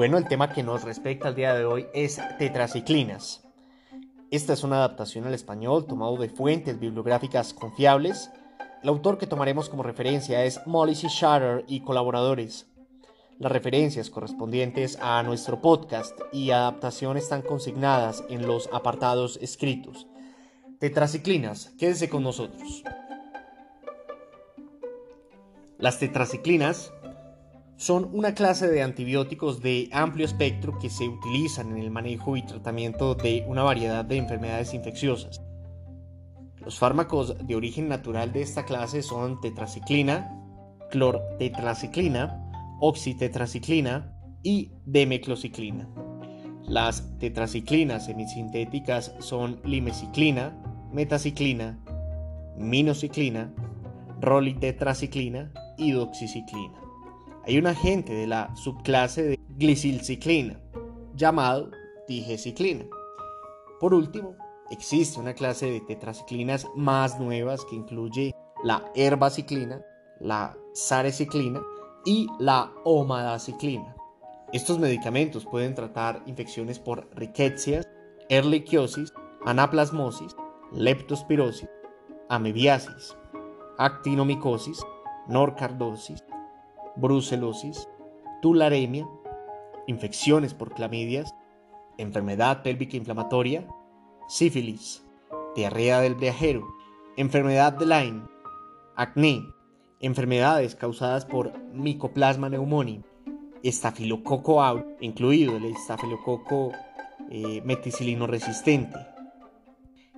Bueno, el tema que nos respecta al día de hoy es tetraciclinas. Esta es una adaptación al español tomado de fuentes bibliográficas confiables. El autor que tomaremos como referencia es Molly C. Shatter y colaboradores. Las referencias correspondientes a nuestro podcast y adaptación están consignadas en los apartados escritos. Tetraciclinas, quédese con nosotros. Las tetraciclinas son una clase de antibióticos de amplio espectro que se utilizan en el manejo y tratamiento de una variedad de enfermedades infecciosas. Los fármacos de origen natural de esta clase son tetraciclina, clortetraciclina, oxitetraciclina y demeclociclina. Las tetraciclinas semisintéticas son limeciclina, metaciclina, minociclina, rolitetraciclina y doxiciclina hay un agente de la subclase de glicilciclina llamado digeciclina. Por último, existe una clase de tetraciclinas más nuevas que incluye la herbaciclina, la sareciclina y la omadaciclina. Estos medicamentos pueden tratar infecciones por riquecias, erliquiosis, anaplasmosis, leptospirosis, amebiasis, actinomicosis, norcardosis, brucelosis, tularemia, infecciones por clamidias, enfermedad pélvica inflamatoria, sífilis, diarrea del viajero, enfermedad de Lyme, acné, enfermedades causadas por Mycoplasma pneumoniae, estafilococo aureus, incluido el estafilococo eh, meticilino resistente.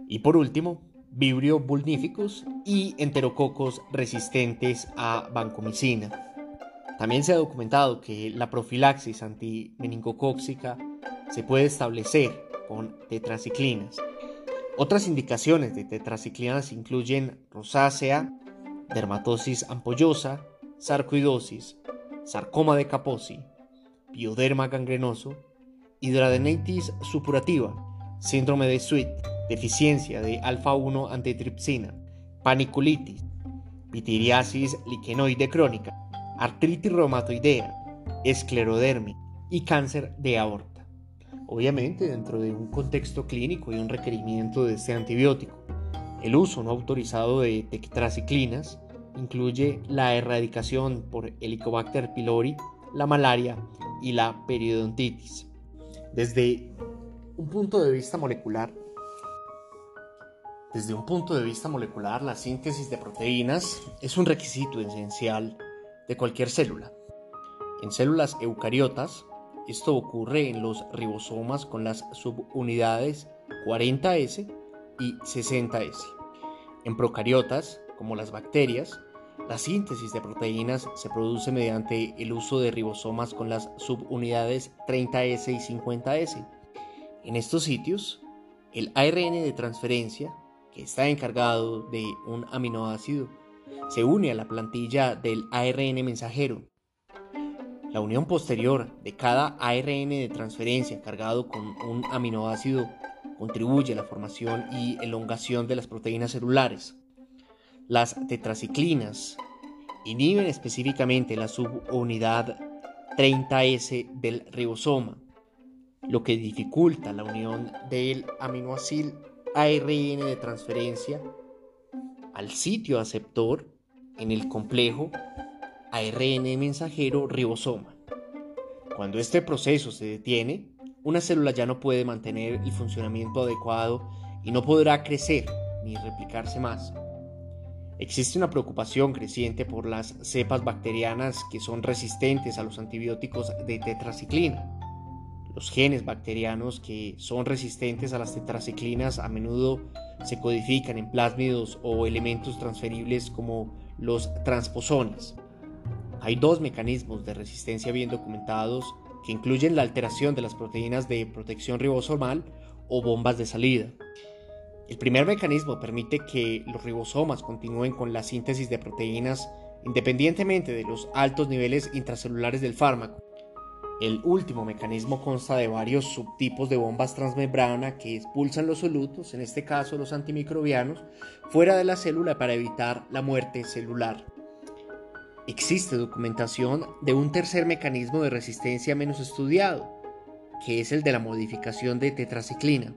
Y por último, Vibrio vulnificus y enterococos resistentes a vancomicina. También se ha documentado que la profilaxis antimeningocóxica se puede establecer con tetraciclinas. Otras indicaciones de tetraciclinas incluyen rosácea, dermatosis ampollosa, sarcoidosis, sarcoma de Kaposi, bioderma gangrenoso, hidradenitis supurativa, síndrome de Sweet, deficiencia de alfa-1 antitripsina, paniculitis, pitiriasis liquenoide crónica, artritis reumatoidea, esclerodermia y cáncer de aorta. Obviamente dentro de un contexto clínico y un requerimiento de este antibiótico. El uso no autorizado de tetraciclinas incluye la erradicación por Helicobacter pylori, la malaria y la periodontitis. Desde un punto de vista molecular, desde un punto de vista molecular, la síntesis de proteínas es un requisito esencial de cualquier célula. En células eucariotas, esto ocurre en los ribosomas con las subunidades 40S y 60S. En procariotas, como las bacterias, la síntesis de proteínas se produce mediante el uso de ribosomas con las subunidades 30S y 50S. En estos sitios, el ARN de transferencia, que está encargado de un aminoácido se une a la plantilla del ARN mensajero. La unión posterior de cada ARN de transferencia cargado con un aminoácido contribuye a la formación y elongación de las proteínas celulares. Las tetraciclinas inhiben específicamente la subunidad 30S del ribosoma, lo que dificulta la unión del aminoácido ARN de transferencia al sitio aceptor en el complejo ARN mensajero ribosoma. Cuando este proceso se detiene, una célula ya no puede mantener el funcionamiento adecuado y no podrá crecer ni replicarse más. Existe una preocupación creciente por las cepas bacterianas que son resistentes a los antibióticos de tetraciclina. Los genes bacterianos que son resistentes a las tetraciclinas a menudo se codifican en plásmidos o elementos transferibles como los transposones. Hay dos mecanismos de resistencia bien documentados que incluyen la alteración de las proteínas de protección ribosomal o bombas de salida. El primer mecanismo permite que los ribosomas continúen con la síntesis de proteínas independientemente de los altos niveles intracelulares del fármaco. El último mecanismo consta de varios subtipos de bombas transmembrana que expulsan los solutos, en este caso los antimicrobianos, fuera de la célula para evitar la muerte celular. Existe documentación de un tercer mecanismo de resistencia menos estudiado, que es el de la modificación de tetraciclina.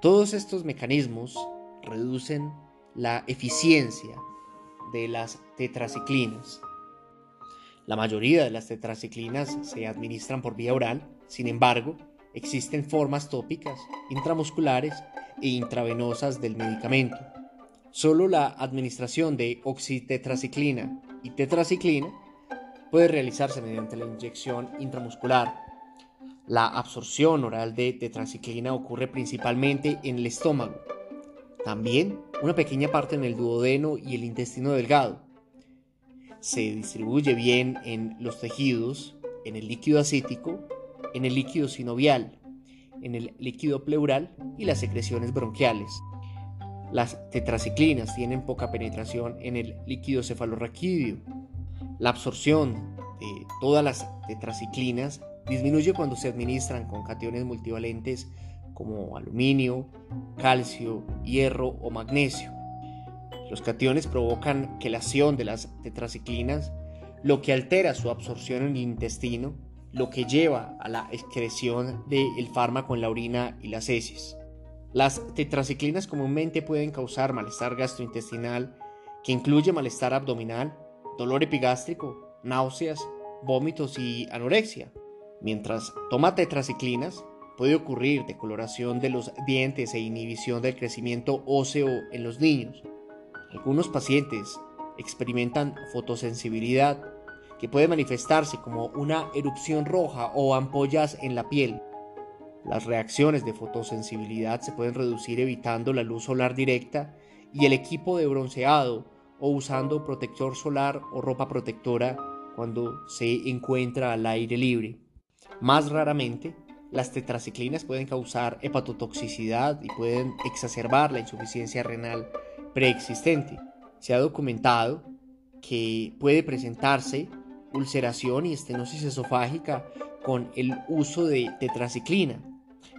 Todos estos mecanismos reducen la eficiencia de las tetraciclinas. La mayoría de las tetraciclinas se administran por vía oral, sin embargo, existen formas tópicas, intramusculares e intravenosas del medicamento. Solo la administración de oxitetraciclina y tetraciclina puede realizarse mediante la inyección intramuscular. La absorción oral de tetraciclina ocurre principalmente en el estómago. También una pequeña parte en el duodeno y el intestino delgado. Se distribuye bien en los tejidos, en el líquido acítico, en el líquido sinovial, en el líquido pleural y las secreciones bronquiales. Las tetraciclinas tienen poca penetración en el líquido cefalorraquídeo. La absorción de todas las tetraciclinas disminuye cuando se administran con cationes multivalentes como aluminio, calcio, hierro o magnesio. Los cationes provocan quelación de las tetraciclinas, lo que altera su absorción en el intestino, lo que lleva a la excreción del fármaco en la orina y las heces. Las tetraciclinas comúnmente pueden causar malestar gastrointestinal que incluye malestar abdominal, dolor epigástrico, náuseas, vómitos y anorexia. Mientras toma tetraciclinas, puede ocurrir decoloración de los dientes e inhibición del crecimiento óseo en los niños. Algunos pacientes experimentan fotosensibilidad que puede manifestarse como una erupción roja o ampollas en la piel. Las reacciones de fotosensibilidad se pueden reducir evitando la luz solar directa y el equipo de bronceado o usando protector solar o ropa protectora cuando se encuentra al aire libre. Más raramente, las tetraciclinas pueden causar hepatotoxicidad y pueden exacerbar la insuficiencia renal preexistente. Se ha documentado que puede presentarse ulceración y estenosis esofágica con el uso de tetraciclina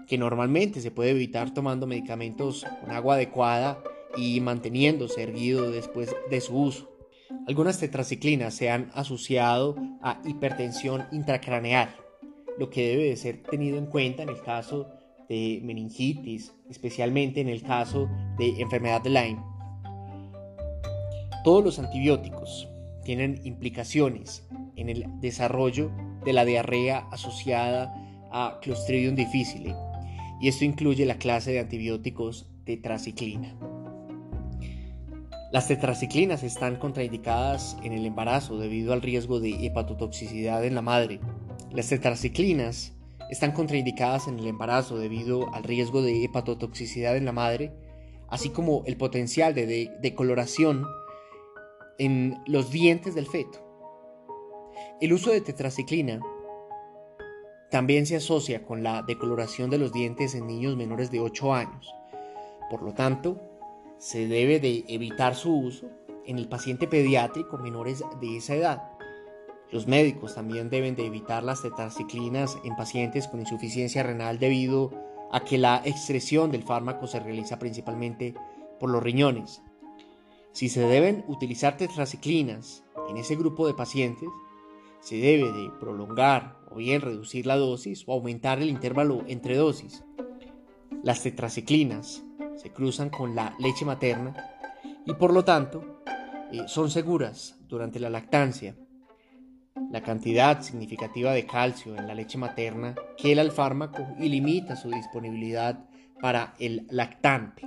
que normalmente se puede evitar tomando medicamentos con agua adecuada y manteniéndose erguido después de su uso. Algunas tetraciclinas se han asociado a hipertensión intracraneal, lo que debe de ser tenido en cuenta en el caso de meningitis, especialmente en el caso de enfermedad de Lyme. Todos los antibióticos tienen implicaciones en el desarrollo de la diarrea asociada a Clostridium difficile y esto incluye la clase de antibióticos tetraciclina. Las tetraciclinas están contraindicadas en el embarazo debido al riesgo de hepatotoxicidad en la madre. Las tetraciclinas están contraindicadas en el embarazo debido al riesgo de hepatotoxicidad en la madre, así como el potencial de decoloración en los dientes del feto. El uso de tetraciclina también se asocia con la decoloración de los dientes en niños menores de 8 años. Por lo tanto, se debe de evitar su uso en el paciente pediátrico menores de esa edad. Los médicos también deben de evitar las tetraciclinas en pacientes con insuficiencia renal debido a que la excreción del fármaco se realiza principalmente por los riñones. Si se deben utilizar tetraciclinas en ese grupo de pacientes, se debe de prolongar o bien reducir la dosis o aumentar el intervalo entre dosis. Las tetraciclinas se cruzan con la leche materna y por lo tanto eh, son seguras durante la lactancia. La cantidad significativa de calcio en la leche materna quela el fármaco y limita su disponibilidad para el lactante.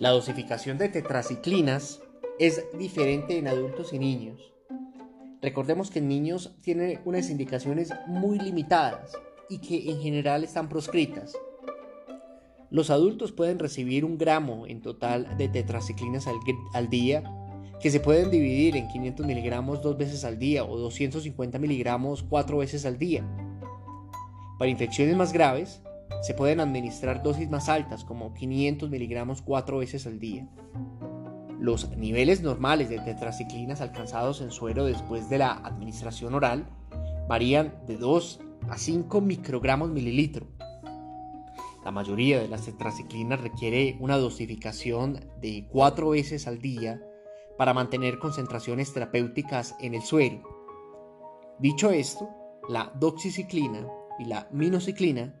La dosificación de tetraciclinas es diferente en adultos y niños. Recordemos que en niños tiene unas indicaciones muy limitadas y que en general están proscritas. Los adultos pueden recibir un gramo en total de tetraciclinas al, día, que se pueden dividir en 500 miligramos dos veces al día o 250 miligramos cuatro veces al día. Para infecciones más graves, se pueden administrar dosis más altas, como 500 miligramos cuatro veces al día. Los niveles normales de tetraciclinas alcanzados en suero después de la administración oral varían de 2 a 5 microgramos mililitro. La mayoría de las tetraciclinas requiere una dosificación de 4 veces al día para mantener concentraciones terapéuticas en el suero. Dicho esto, la doxiciclina y la minociclina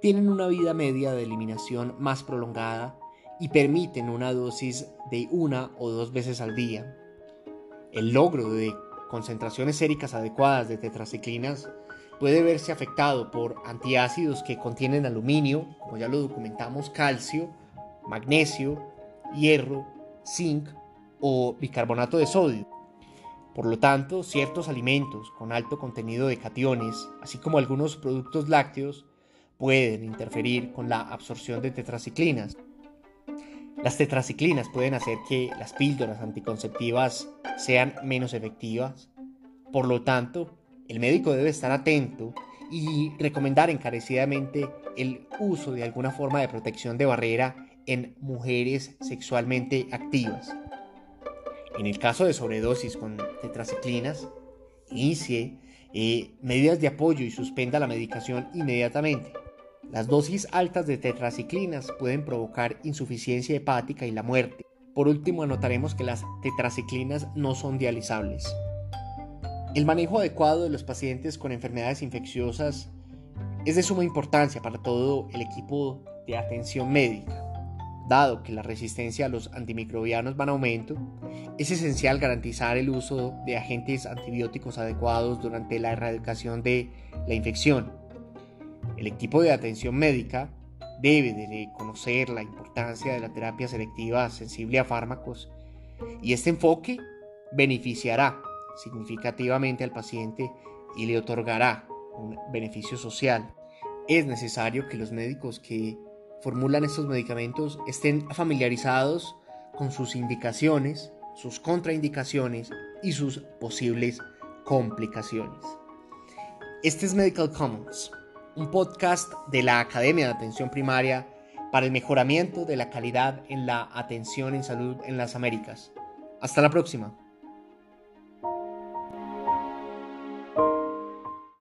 tienen una vida media de eliminación más prolongada y permiten una dosis de una o dos veces al día. El logro de concentraciones séricas adecuadas de tetraciclinas puede verse afectado por antiácidos que contienen aluminio, como ya lo documentamos, calcio, magnesio, hierro, zinc o bicarbonato de sodio. Por lo tanto, ciertos alimentos con alto contenido de cationes, así como algunos productos lácteos, pueden interferir con la absorción de tetraciclinas. Las tetraciclinas pueden hacer que las píldoras anticonceptivas sean menos efectivas. Por lo tanto, el médico debe estar atento y recomendar encarecidamente el uso de alguna forma de protección de barrera en mujeres sexualmente activas. En el caso de sobredosis con tetraciclinas, inicie eh, medidas de apoyo y suspenda la medicación inmediatamente. Las dosis altas de tetraciclinas pueden provocar insuficiencia hepática y la muerte. Por último, anotaremos que las tetraciclinas no son dializables. El manejo adecuado de los pacientes con enfermedades infecciosas es de suma importancia para todo el equipo de atención médica. Dado que la resistencia a los antimicrobianos va en aumento, es esencial garantizar el uso de agentes antibióticos adecuados durante la erradicación de la infección. El equipo de atención médica debe de conocer la importancia de la terapia selectiva sensible a fármacos y este enfoque beneficiará significativamente al paciente y le otorgará un beneficio social. Es necesario que los médicos que formulan estos medicamentos estén familiarizados con sus indicaciones, sus contraindicaciones y sus posibles complicaciones. Este es Medical Commons, un podcast de la Academia de Atención Primaria para el mejoramiento de la calidad en la atención en salud en las Américas. Hasta la próxima.